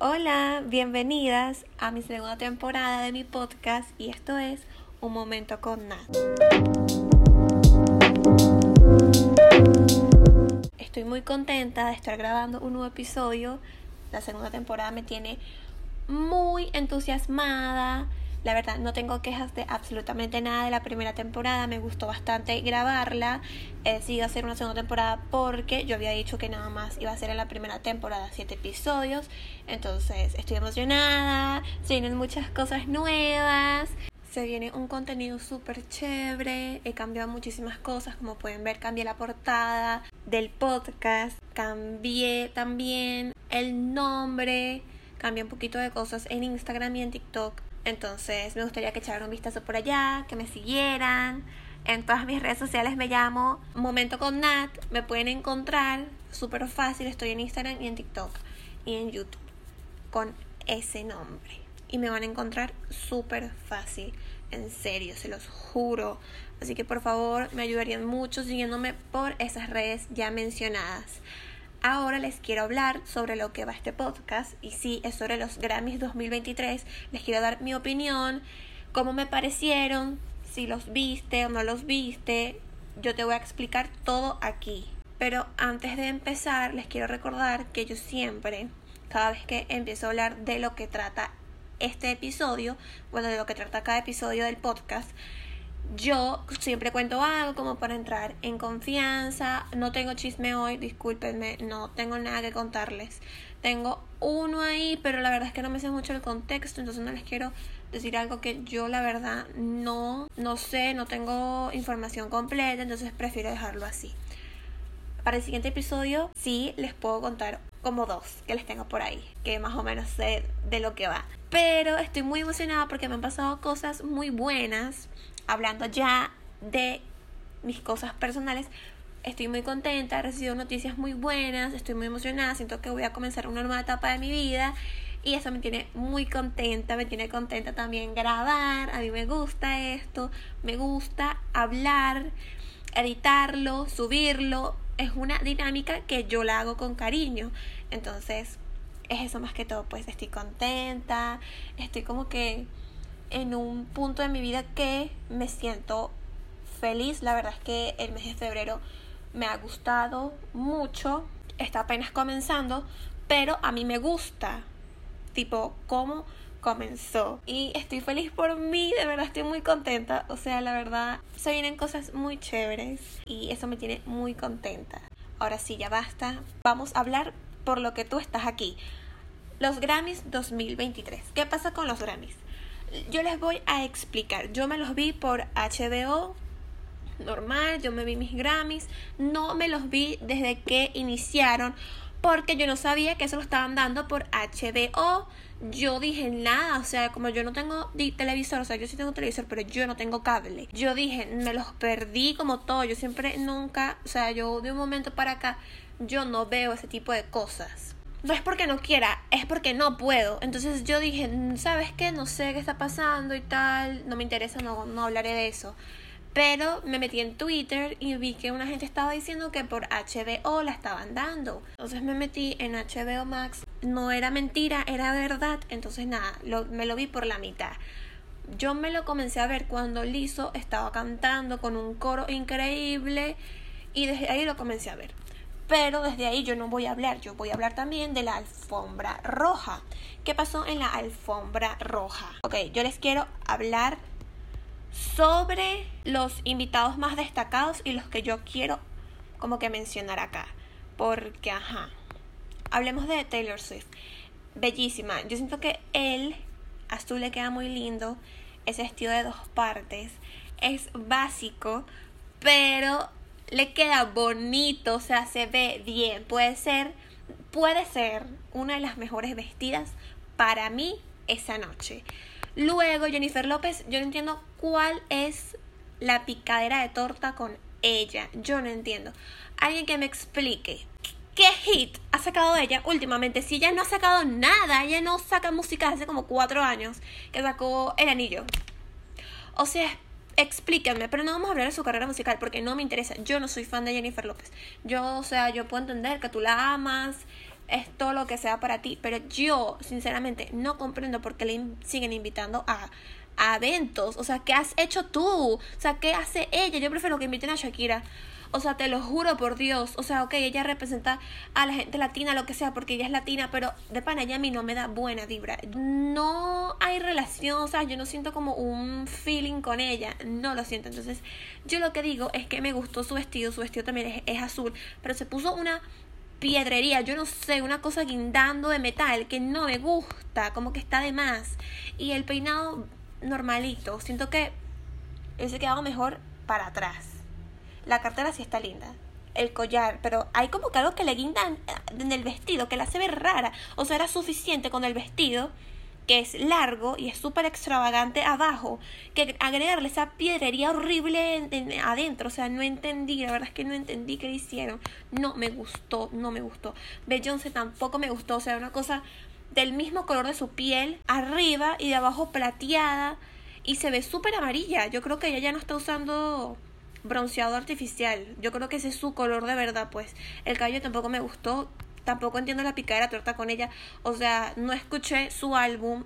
Hola, bienvenidas a mi segunda temporada de mi podcast y esto es Un Momento con Nat. Estoy muy contenta de estar grabando un nuevo episodio. La segunda temporada me tiene muy entusiasmada. La verdad, no tengo quejas de absolutamente nada de la primera temporada. Me gustó bastante grabarla. He decidido hacer una segunda temporada porque yo había dicho que nada más iba a ser en la primera temporada siete episodios. Entonces, estoy emocionada. Se vienen muchas cosas nuevas. Se viene un contenido súper chévere. He cambiado muchísimas cosas. Como pueden ver, cambié la portada del podcast. Cambié también el nombre. Cambié un poquito de cosas en Instagram y en TikTok entonces me gustaría que echaran un vistazo por allá, que me siguieran. En todas mis redes sociales me llamo Momento con Nat. Me pueden encontrar súper fácil. Estoy en Instagram y en TikTok y en YouTube con ese nombre. Y me van a encontrar súper fácil. En serio, se los juro. Así que por favor me ayudarían mucho siguiéndome por esas redes ya mencionadas. Ahora les quiero hablar sobre lo que va este podcast y sí, es sobre los Grammys 2023. Les quiero dar mi opinión, cómo me parecieron, si los viste o no los viste. Yo te voy a explicar todo aquí. Pero antes de empezar, les quiero recordar que yo siempre, cada vez que empiezo a hablar de lo que trata este episodio, bueno, de lo que trata cada episodio del podcast, yo siempre cuento algo como para entrar en confianza. No tengo chisme hoy, discúlpenme, no tengo nada que contarles. Tengo uno ahí, pero la verdad es que no me sé mucho el contexto, entonces no les quiero decir algo que yo la verdad no, no sé, no tengo información completa, entonces prefiero dejarlo así. Para el siguiente episodio sí les puedo contar como dos que les tengo por ahí, que más o menos sé de lo que va. Pero estoy muy emocionada porque me han pasado cosas muy buenas hablando ya de mis cosas personales, estoy muy contenta, he recibido noticias muy buenas, estoy muy emocionada, siento que voy a comenzar una nueva etapa de mi vida y eso me tiene muy contenta, me tiene contenta también grabar, a mí me gusta esto, me gusta hablar, editarlo, subirlo, es una dinámica que yo la hago con cariño, entonces es eso más que todo, pues estoy contenta, estoy como que en un punto de mi vida que me siento feliz. La verdad es que el mes de febrero me ha gustado mucho. Está apenas comenzando, pero a mí me gusta. Tipo, cómo comenzó. Y estoy feliz por mí, de verdad estoy muy contenta. O sea, la verdad, se vienen cosas muy chéveres y eso me tiene muy contenta. Ahora sí, ya basta. Vamos a hablar por lo que tú estás aquí. Los Grammys 2023. ¿Qué pasa con los Grammys? Yo les voy a explicar. Yo me los vi por HBO normal, yo me vi mis Grammys, no me los vi desde que iniciaron porque yo no sabía que eso lo estaban dando por HBO. Yo dije nada, o sea, como yo no tengo televisor, o sea, yo sí tengo televisor, pero yo no tengo cable. Yo dije, me los perdí como todo, yo siempre nunca, o sea, yo de un momento para acá, yo no veo ese tipo de cosas no es porque no quiera, es porque no puedo. Entonces yo dije, ¿sabes qué? No sé qué está pasando y tal, no me interesa, no, no hablaré de eso. Pero me metí en Twitter y vi que una gente estaba diciendo que por HBO la estaban dando. Entonces me metí en HBO Max. No era mentira, era verdad. Entonces nada, me lo vi por la mitad. Yo me lo comencé a ver cuando Lizo estaba cantando con un coro increíble y desde ahí lo comencé a ver. Pero desde ahí yo no voy a hablar, yo voy a hablar también de la alfombra roja. ¿Qué pasó en la alfombra roja? Ok, yo les quiero hablar sobre los invitados más destacados y los que yo quiero como que mencionar acá. Porque, ajá, hablemos de Taylor Swift. Bellísima. Yo siento que él, azul le queda muy lindo. Ese vestido de dos partes. Es básico, pero le queda bonito, o sea, se ve bien. Puede ser, puede ser una de las mejores vestidas para mí esa noche. Luego, Jennifer López, yo no entiendo cuál es la picadera de torta con ella. Yo no entiendo. Alguien que me explique. ¿Qué hit ha sacado ella últimamente? Si ella no ha sacado nada, ella no saca música hace como cuatro años que sacó El Anillo. O sea, explíquenme, pero no vamos a hablar de su carrera musical porque no me interesa. Yo no soy fan de Jennifer López. Yo, o sea, yo puedo entender que tú la amas, es todo lo que sea para ti, pero yo sinceramente no comprendo por qué le siguen invitando a, a eventos, o sea, ¿qué has hecho tú? O sea, ¿qué hace ella? Yo prefiero que inviten a Shakira. O sea, te lo juro por Dios. O sea, ok, ella representa a la gente latina, lo que sea, porque ella es latina, pero de pana ella a mí no me da buena vibra. No hay relación, o sea, yo no siento como un feeling con ella. No lo siento. Entonces, yo lo que digo es que me gustó su vestido. Su vestido también es, es azul, pero se puso una piedrería, yo no sé, una cosa guindando de metal que no me gusta, como que está de más. Y el peinado normalito, siento que se quedado mejor para atrás. La cartera sí está linda. El collar, pero hay como que algo que le guindan en el vestido, que la hace ver rara. O sea, era suficiente con el vestido, que es largo y es súper extravagante abajo, que agregarle esa piedrería horrible adentro. O sea, no entendí, la verdad es que no entendí qué hicieron. No me gustó, no me gustó. Beyoncé tampoco me gustó, o sea, una cosa del mismo color de su piel, arriba y de abajo plateada, y se ve súper amarilla. Yo creo que ella ya no está usando bronceado artificial. Yo creo que ese es su color de verdad, pues. El cabello tampoco me gustó. Tampoco entiendo la picada de la torta con ella. O sea, no escuché su álbum,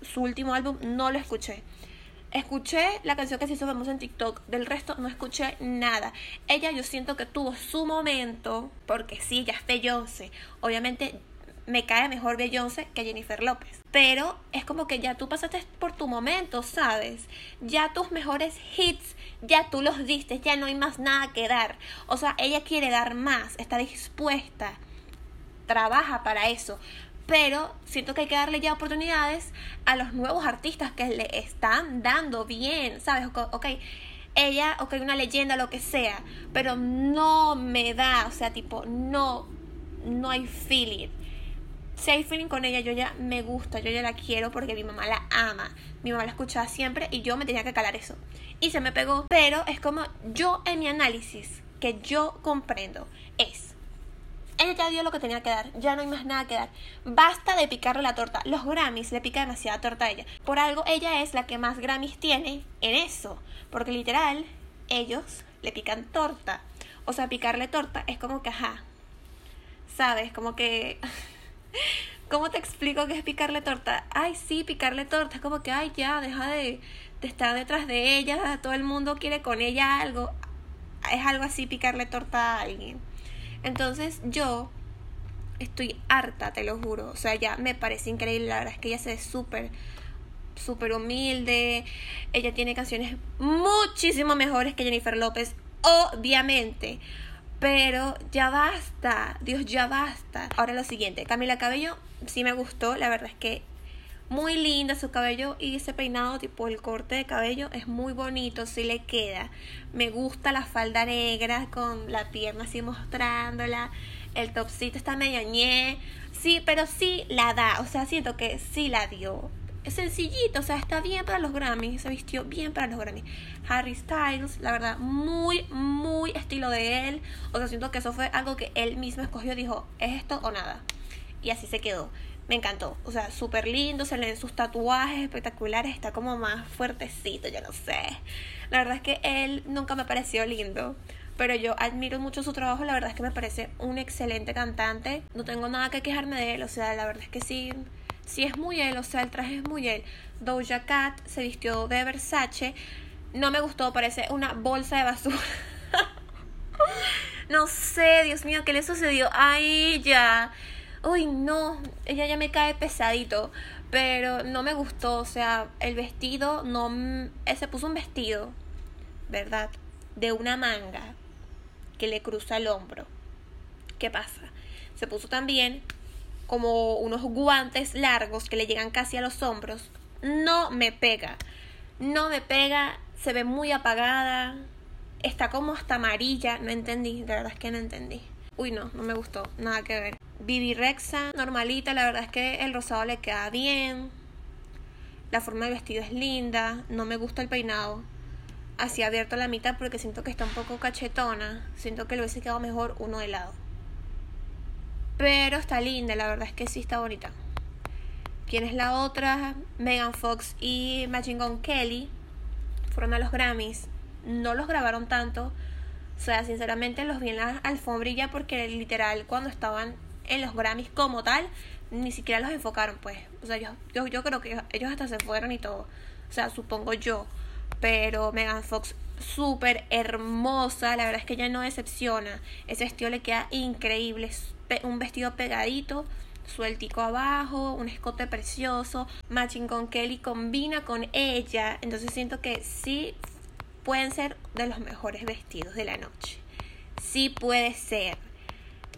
su último álbum, no lo escuché. Escuché la canción que se hizo famosa en TikTok, del resto no escuché nada. Ella yo siento que tuvo su momento, porque sí, ya es Beyoncé. Obviamente me cae mejor Beyoncé que Jennifer López. Pero es como que ya tú pasaste por tu momento, ¿sabes? Ya tus mejores hits, ya tú los diste, ya no hay más nada que dar. O sea, ella quiere dar más, está dispuesta, trabaja para eso. Pero siento que hay que darle ya oportunidades a los nuevos artistas que le están dando bien, ¿sabes? Ok, ella, ok, una leyenda, lo que sea, pero no me da, o sea, tipo, no, no hay feeling hay feeling con ella, yo ya me gusta, yo ya la quiero porque mi mamá la ama. Mi mamá la escuchaba siempre y yo me tenía que calar eso. Y se me pegó. Pero es como yo en mi análisis, que yo comprendo, es. Ella ya dio lo que tenía que dar, ya no hay más nada que dar. Basta de picarle la torta. Los Grammys le pican demasiada torta a ella. Por algo ella es la que más Grammys tiene en eso. Porque literal, ellos le pican torta. O sea, picarle torta es como que, ajá. ¿Sabes? Como que... ¿Cómo te explico qué es picarle torta? Ay, sí, picarle torta. Es como que, ay, ya, deja de, de estar detrás de ella. Todo el mundo quiere con ella algo. Es algo así picarle torta a alguien. Entonces yo estoy harta, te lo juro. O sea, ya me parece increíble. La verdad es que ella se ve súper, súper humilde. Ella tiene canciones muchísimo mejores que Jennifer López. Obviamente. Pero ya basta, Dios, ya basta. Ahora lo siguiente, Camila Cabello sí me gustó, la verdad es que muy linda su cabello y ese peinado tipo el corte de cabello es muy bonito, sí le queda. Me gusta la falda negra con la pierna así mostrándola. El topcito está medio ñe. Sí, pero sí la da, o sea, siento que sí la dio es sencillito, o sea, está bien para los Grammys, se vistió bien para los Grammys. Harry Styles, la verdad, muy, muy estilo de él. O sea, siento que eso fue algo que él mismo escogió, dijo, ¿es esto o nada? Y así se quedó. Me encantó. O sea, súper lindo, se le ven sus tatuajes espectaculares, está como más fuertecito, yo no sé. La verdad es que él nunca me pareció lindo. Pero yo admiro mucho su trabajo, la verdad es que me parece un excelente cantante. No tengo nada que quejarme de él, o sea, la verdad es que sí si es muy él, o sea, el traje es muy él. Doja Cat se vistió de Versace. No me gustó, parece una bolsa de basura. no sé, Dios mío, ¿qué le sucedió a ella? Uy, no, ella ya me cae pesadito. Pero no me gustó, o sea, el vestido no... Eh, se puso un vestido, ¿verdad? De una manga que le cruza el hombro. ¿Qué pasa? Se puso también como unos guantes largos que le llegan casi a los hombros, no me pega. No me pega, se ve muy apagada, está como hasta amarilla, no entendí, la verdad es que no entendí. Uy, no, no me gustó, nada que ver. Bibi normalita, la verdad es que el rosado le queda bien. La forma de vestido es linda, no me gusta el peinado. Así abierto a la mitad porque siento que está un poco cachetona. Siento que le hubiese quedado mejor uno de lado. Pero está linda, la verdad es que sí está bonita. ¿Quién es la otra? Megan Fox y Machine Gun Kelly fueron a los Grammys. No los grabaron tanto. O sea, sinceramente los vi en la alfombrilla porque literal cuando estaban en los Grammys como tal, ni siquiera los enfocaron, pues. O sea, yo, yo, yo creo que ellos hasta se fueron y todo. O sea, supongo yo. Pero Megan Fox, súper hermosa. La verdad es que ella no decepciona. Ese vestido le queda increíble. Un vestido pegadito, sueltico abajo, un escote precioso. Matching con Kelly combina con ella. Entonces siento que sí pueden ser de los mejores vestidos de la noche. Sí puede ser.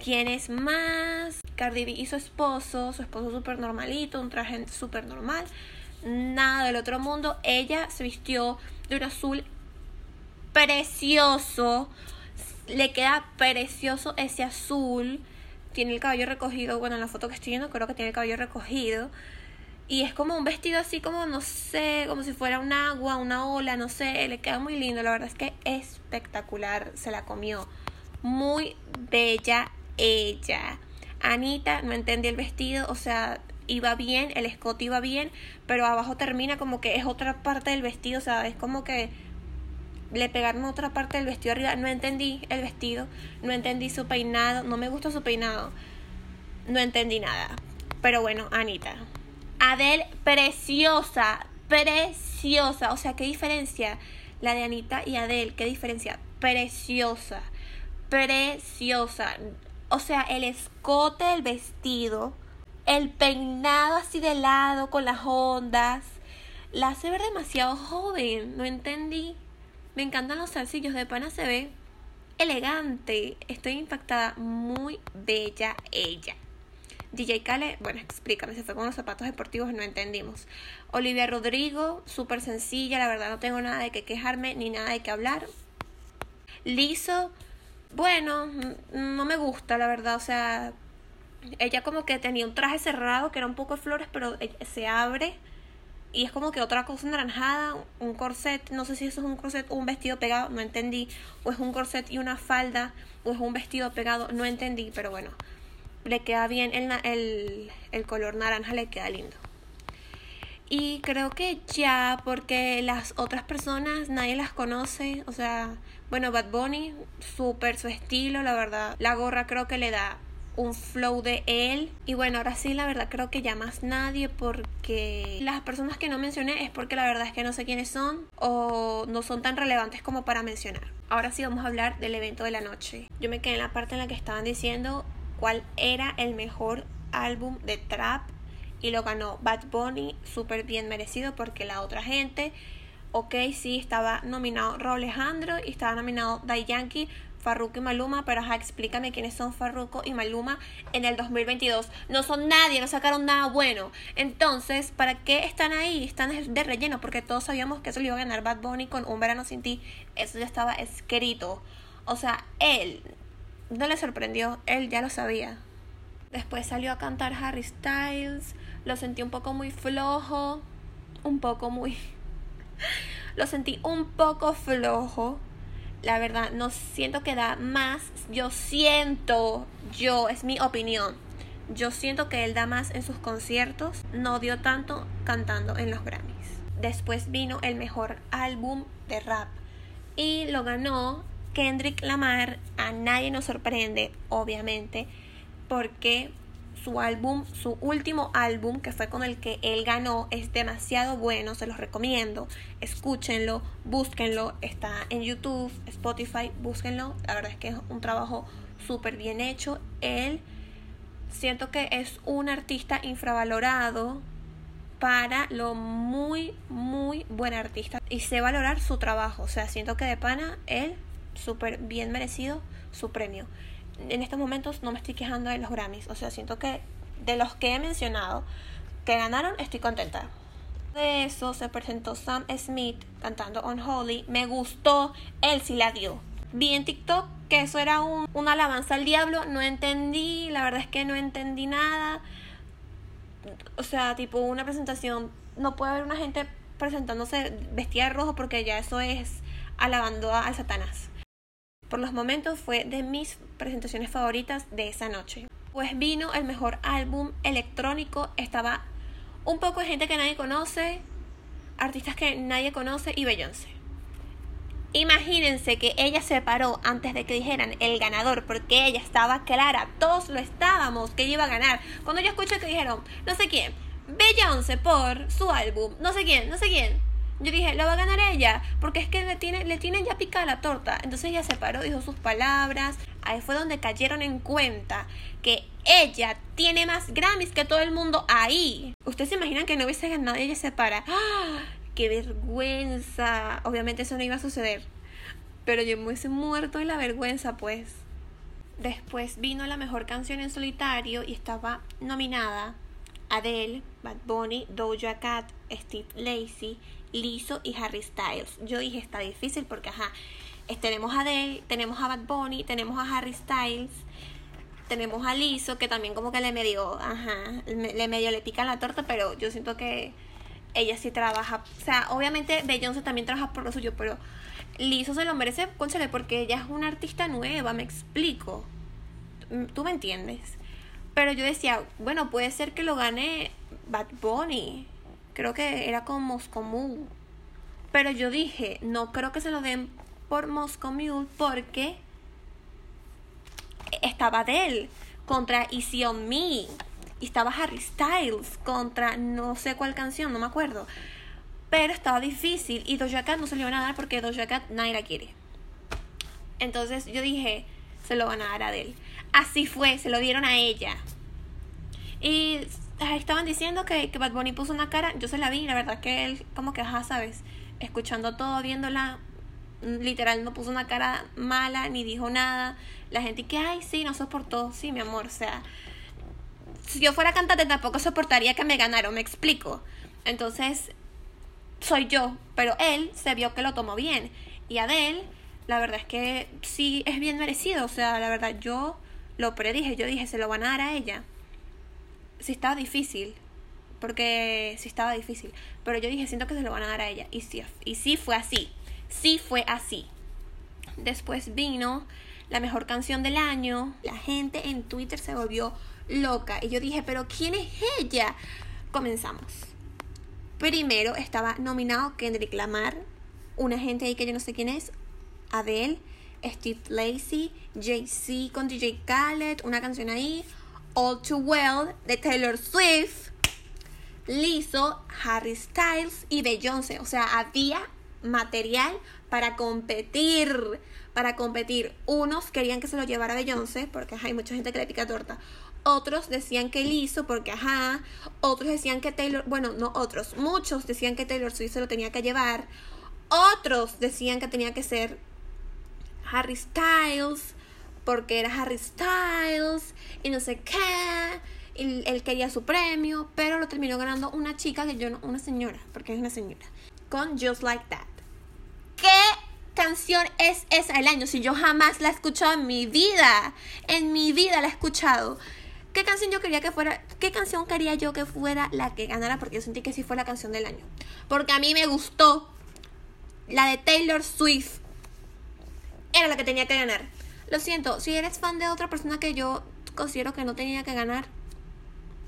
¿Quién es más? Cardi B y su esposo, su esposo súper normalito, un traje súper normal, nada del otro mundo. Ella se vistió de un azul precioso, le queda precioso ese azul. Tiene el cabello recogido, bueno, en la foto que estoy viendo creo que tiene el cabello recogido. Y es como un vestido así como, no sé, como si fuera un agua, una ola, no sé, le queda muy lindo, la verdad es que espectacular, se la comió. Muy bella ella. Anita no entendí el vestido, o sea, iba bien, el escote iba bien, pero abajo termina como que es otra parte del vestido, o sea, es como que le pegaron otra parte del vestido arriba. No entendí el vestido, no entendí su peinado, no me gustó su peinado, no entendí nada. Pero bueno, Anita. Adele, preciosa, preciosa, o sea, qué diferencia la de Anita y Adele, qué diferencia, preciosa, preciosa o sea, el escote del vestido, el peinado así de lado con las ondas, la hace ver demasiado joven, no entendí. Me encantan los salsillos de pana, se ve elegante. Estoy impactada, muy bella ella. DJ Kale, bueno, explícame, se fue con los zapatos deportivos, no entendimos. Olivia Rodrigo, súper sencilla, la verdad no tengo nada de que quejarme ni nada de que hablar. Liso, bueno, no me gusta, la verdad, o sea, ella como que tenía un traje cerrado que era un poco de flores, pero e, se abre y es como que otra cosa naranjada, un corset, no sé si eso es un corset o un vestido pegado, no entendí, o es un corset y una falda, o es un vestido pegado, no entendí, pero bueno, le queda bien el, el, el color naranja, le queda lindo. Y creo que ya, porque las otras personas nadie las conoce, o sea, bueno, Bad Bunny, súper su estilo, la verdad. La gorra creo que le da un flow de él. Y bueno, ahora sí, la verdad creo que ya más nadie porque las personas que no mencioné es porque la verdad es que no sé quiénes son o no son tan relevantes como para mencionar. Ahora sí vamos a hablar del evento de la noche. Yo me quedé en la parte en la que estaban diciendo cuál era el mejor álbum de trap y lo ganó Bad Bunny, súper bien merecido porque la otra gente ok, sí, estaba nominado Raúl Alejandro y estaba nominado Dai Yankee, Farruko y Maluma, pero explícame quiénes son Farruko y Maluma en el 2022. No son nadie, no sacaron nada bueno. Entonces, ¿para qué están ahí? Están de relleno, porque todos sabíamos que eso le iba a ganar Bad Bunny con Un Verano Sin Ti. Eso ya estaba escrito. O sea, él no le sorprendió, él ya lo sabía. Después salió a cantar Harry Styles, lo sentí un poco muy flojo, un poco muy lo sentí un poco flojo. La verdad, no siento que da más. Yo siento, yo, es mi opinión. Yo siento que él da más en sus conciertos. No dio tanto cantando en los Grammys. Después vino el mejor álbum de rap. Y lo ganó Kendrick Lamar. A nadie nos sorprende, obviamente. Porque su álbum, su último álbum, que fue con el que él ganó, es demasiado bueno, se los recomiendo. Escúchenlo, búsquenlo, está en YouTube, Spotify, búsquenlo. La verdad es que es un trabajo súper bien hecho. Él siento que es un artista infravalorado para lo muy, muy buen artista y sé valorar su trabajo. O sea, siento que de pana él súper bien merecido su premio en estos momentos no me estoy quejando de los Grammys. O sea, siento que de los que he mencionado que ganaron, estoy contenta. De eso se presentó Sam Smith cantando On Holy. Me gustó, él sí la dio. Vi en TikTok que eso era un, una alabanza al diablo. No entendí, la verdad es que no entendí nada. O sea, tipo una presentación. No puede haber una gente presentándose vestida de rojo porque ya eso es alabando al Satanás por los momentos fue de mis presentaciones favoritas de esa noche. Pues vino el mejor álbum electrónico, estaba un poco de gente que nadie conoce, artistas que nadie conoce y Beyoncé. Imagínense que ella se paró antes de que dijeran el ganador, porque ella estaba clara, todos lo estábamos, que iba a ganar. Cuando yo escuché que dijeron, no sé quién, Beyoncé por su álbum, no sé quién, no sé quién. Yo dije, lo va a ganar ella, porque es que le, tiene, le tienen ya picada la torta. Entonces ella se paró, dijo sus palabras. Ahí fue donde cayeron en cuenta que ella tiene más Grammys que todo el mundo ahí. Ustedes se imaginan que no hubiese ganado y ella se para. ¡Ah! ¡Qué vergüenza! Obviamente eso no iba a suceder. Pero yo me hubiese muerto de la vergüenza, pues. Después vino la mejor canción en solitario y estaba nominada Adele, Bad Bunny, Doja Cat, Steve Lacey, Lizzo y Harry Styles. Yo dije, está difícil porque, ajá, tenemos a Adele, tenemos a Bad Bunny, tenemos a Harry Styles, tenemos a Lizzo, que también como que le medio, ajá, le medio le pica la torta, pero yo siento que ella sí trabaja. O sea, obviamente Beyoncé también trabaja por lo suyo, pero Lizzo se lo merece, conchale, porque ella es una artista nueva, me explico. Tú me entiendes. Pero yo decía, bueno, puede ser que lo gane Bad Bunny. Creo que era con Moscow. Pero yo dije, no creo que se lo den por Moscow porque estaba Adele contra Easy on Me y estaba Harry Styles contra no sé cuál canción, no me acuerdo. Pero estaba difícil y Doja Cat no se le iban a dar porque Doja Cat nadie la quiere. Entonces yo dije, se lo van a dar a Adele. Así fue, se lo dieron a ella. Y estaban diciendo que, que Bad Bunny puso una cara, yo se la vi, la verdad que él como que, ajá, sabes, escuchando todo, viéndola, literal no puso una cara mala ni dijo nada. La gente que, ay, sí, no soportó, sí, mi amor, o sea, si yo fuera cantante tampoco soportaría que me ganaron, me explico. Entonces, soy yo, pero él se vio que lo tomó bien. Y Adele, la verdad es que sí es bien merecido, o sea, la verdad yo lo predije, yo dije, se lo van a dar a ella. Sí estaba difícil, porque sí estaba difícil, pero yo dije, siento que se lo van a dar a ella. Y sí, y sí fue así, sí fue así. Después vino la mejor canción del año, la gente en Twitter se volvió loca. Y yo dije, pero ¿quién es ella? Comenzamos. Primero estaba nominado Kendrick Lamar, una gente ahí que yo no sé quién es, Adele, Steve Lacey, Jay-Z con DJ Khaled, una canción ahí, All Too Well de Taylor Swift, Lizzo, Harry Styles y Beyoncé. O sea, había material para competir. Para competir. Unos querían que se lo llevara Beyoncé, porque hay mucha gente que le pica torta. Otros decían que él hizo porque ajá. Otros decían que Taylor, bueno, no otros, muchos decían que Taylor Swift se lo tenía que llevar. Otros decían que tenía que ser Harry Styles porque era Harry Styles y no sé qué. Y él quería su premio, pero lo terminó ganando una chica que yo no, una señora, porque es una señora, con Just Like That. ¿Qué canción es esa del año? Si yo jamás la he escuchado en mi vida, en mi vida la he escuchado. ¿Qué canción yo quería que fuera? ¿Qué canción quería yo que fuera la que ganara? Porque yo sentí que sí fue la canción del año. Porque a mí me gustó la de Taylor Swift. Era la que tenía que ganar. Lo siento, si eres fan de otra persona que yo considero que no tenía que ganar,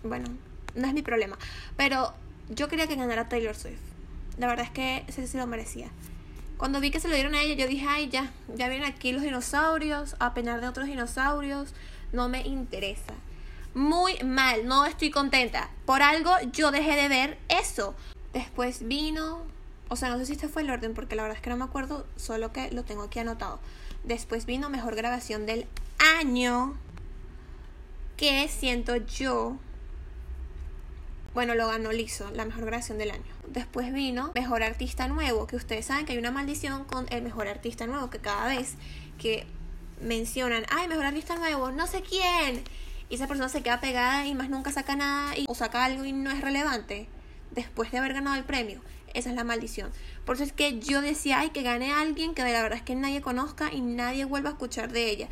bueno, no es mi problema. Pero yo quería que ganara Taylor Swift. La verdad es que sí lo merecía. Cuando vi que se lo dieron a ella, yo dije, ay, ya, ya vienen aquí los dinosaurios, a penar de otros dinosaurios, no me interesa muy mal, no estoy contenta. Por algo yo dejé de ver eso. Después vino, o sea, no sé si este fue el orden porque la verdad es que no me acuerdo, solo que lo tengo aquí anotado. Después vino mejor grabación del año, que siento yo bueno, lo ganó Lizo, la mejor grabación del año. Después vino Mejor Artista Nuevo, que ustedes saben que hay una maldición con el Mejor Artista Nuevo, que cada vez que mencionan, ay, Mejor Artista Nuevo, no sé quién, y esa persona se queda pegada y más nunca saca nada o saca algo y no es relevante después de haber ganado el premio. Esa es la maldición. Por eso es que yo decía, ay, que gane alguien que de la verdad es que nadie conozca y nadie vuelva a escuchar de ella.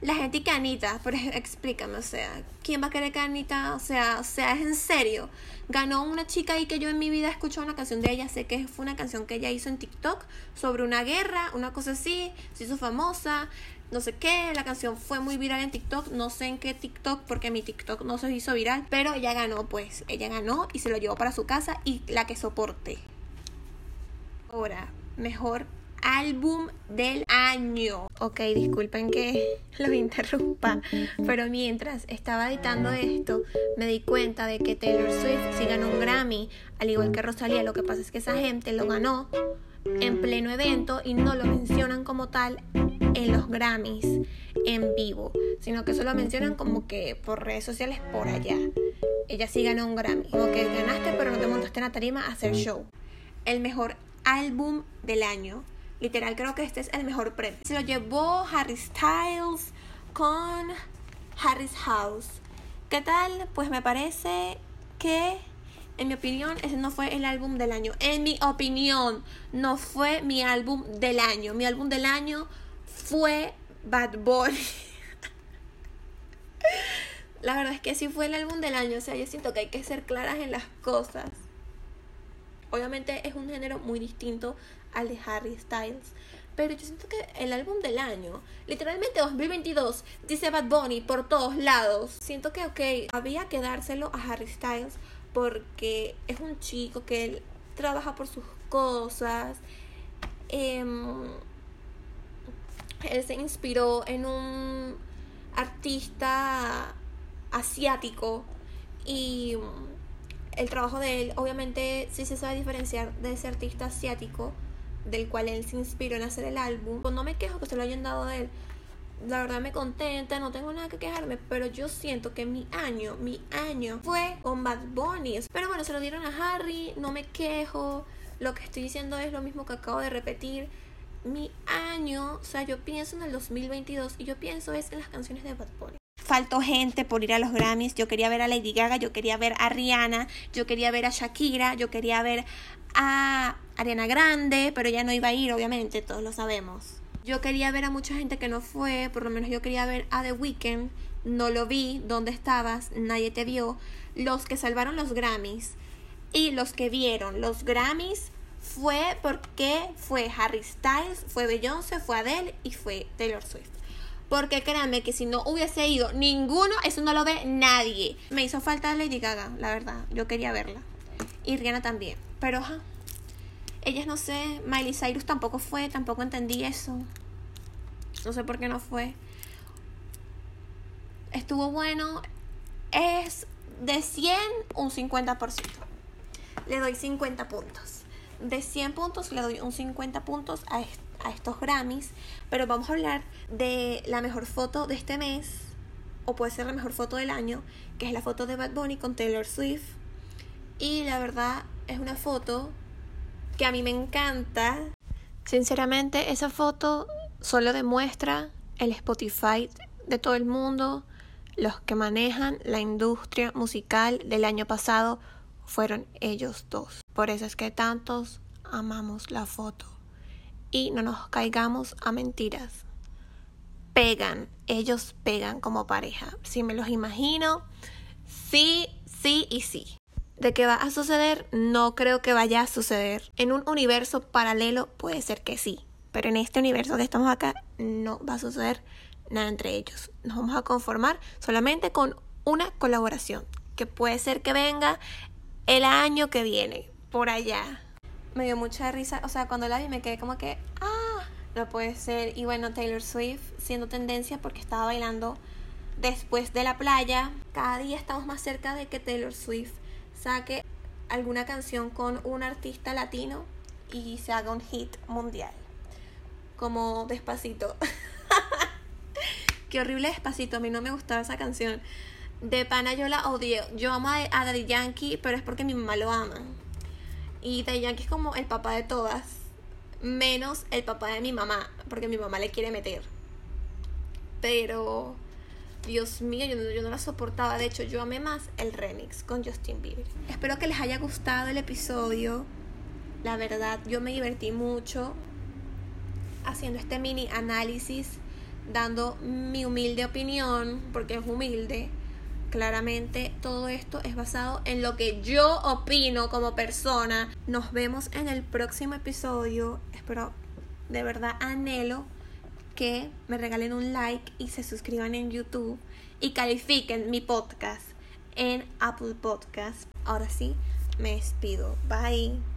La gente que Anita, pero explícame, o sea, ¿quién va a querer que Anita, o sea, o sea, es en serio? Ganó una chica ahí que yo en mi vida he escuchado una canción de ella, sé que fue una canción que ella hizo en TikTok sobre una guerra, una cosa así, se hizo famosa, no sé qué, la canción fue muy viral en TikTok, no sé en qué TikTok porque mi TikTok no se hizo viral, pero ella ganó pues, ella ganó y se lo llevó para su casa y la que soporte. Ahora, mejor álbum del año. Ok, disculpen que los interrumpa, pero mientras estaba editando esto, me di cuenta de que Taylor Swift sí ganó un Grammy, al igual que Rosalía. Lo que pasa es que esa gente lo ganó en pleno evento y no lo mencionan como tal en los Grammys en vivo, sino que solo mencionan como que por redes sociales por allá. Ella sí ganó un Grammy, como que ganaste pero no te montaste en la tarima a hacer show. El mejor álbum del año. Literal creo que este es el mejor premio. Se lo llevó Harry Styles con Harry's House. ¿Qué tal? Pues me parece que en mi opinión, ese no fue el álbum del año. En mi opinión, no fue mi álbum del año. Mi álbum del año fue Bad Boy. La verdad es que sí fue el álbum del año. O sea, yo siento que hay que ser claras en las cosas. Obviamente es un género muy distinto al de Harry Styles. Pero yo siento que el álbum del año, literalmente 2022, dice Bad Bunny por todos lados. Siento que, ok, había que dárselo a Harry Styles porque es un chico que él trabaja por sus cosas. Em, él se inspiró en un artista asiático y el trabajo de él obviamente sí se sabe diferenciar de ese artista asiático del cual él se inspiró en hacer el álbum. Pues no me quejo que se lo hayan dado a él. La verdad me contenta, no tengo nada que quejarme, pero yo siento que mi año, mi año fue con Bad Bunny. Pero bueno, se lo dieron a Harry, no me quejo. Lo que estoy diciendo es lo mismo que acabo de repetir mi año, o sea, yo pienso en el 2022 y yo pienso es en las canciones de Bad Bunny. Faltó gente por ir a los Grammys. Yo quería ver a Lady Gaga, yo quería ver a Rihanna, yo quería ver a Shakira, yo quería ver a Ariana Grande, pero ya no iba a ir, obviamente, todos lo sabemos. Yo quería ver a mucha gente que no fue, por lo menos yo quería ver a The Weeknd, no lo vi, ¿dónde estabas? Nadie te vio. Los que salvaron los Grammys y los que vieron los Grammys fue porque fue Harry Styles, fue Beyoncé, fue Adele y fue Taylor Swift. Porque créanme que si no hubiese ido ninguno, eso no lo ve nadie. Me hizo falta Lady Gaga, la verdad. Yo quería verla. Y Rihanna también. Pero, ajá. Ellas no sé. Miley Cyrus tampoco fue, tampoco entendí eso. No sé por qué no fue. Estuvo bueno. Es de 100 un 50%. Le doy 50 puntos de 100 puntos le doy un 50 puntos a, estos Grammys, pero vamos a hablar de la mejor foto de este mes, o puede ser la mejor foto del año, que es la foto de Bad Bunny con Taylor Swift. Y la verdad es una foto que a mí me encanta. Sinceramente, esa foto solo demuestra el Spotify de todo el mundo, los que manejan la industria musical del año pasado fueron ellos dos. Por eso es que tantos amamos la foto. Y no nos caigamos a mentiras. Pegan, ellos pegan como pareja. Si me los imagino, sí, sí y sí. De qué va a suceder, no creo que vaya a suceder. En un universo paralelo puede ser que sí. Pero en este universo que estamos acá no va a suceder nada entre ellos. Nos vamos a conformar solamente con una colaboración. Que puede ser que venga el año que viene, por allá. Me dio mucha risa, o sea, cuando la vi me quedé como que, ah, no puede ser. Y bueno, Taylor Swift siendo tendencia porque estaba bailando después de la playa. Cada día estamos más cerca de que Taylor Swift saque alguna canción con un artista latino y se haga un hit mundial. Como despacito. Qué horrible despacito, a mí no me gustaba esa canción. De pana yo la odio. Yo amo a, Daddy Yankee, pero es porque mi mamá lo ama. Y Daddy Yankee es como el papá de todas. Menos el papá de mi mamá, porque mi mamá le quiere meter. Pero, Dios mío, yo, yo no la soportaba. De hecho, yo amé más el remix con Justin Bieber. Espero que les haya gustado el episodio. La verdad, yo me divertí mucho haciendo este mini análisis, dando mi humilde opinión, porque es humilde Claramente todo esto es basado en lo que yo opino como persona. Nos vemos en el próximo episodio. Espero, de verdad anhelo que me regalen un like y se suscriban en YouTube y califiquen mi podcast en Apple Podcast. Ahora sí, me despido. Bye.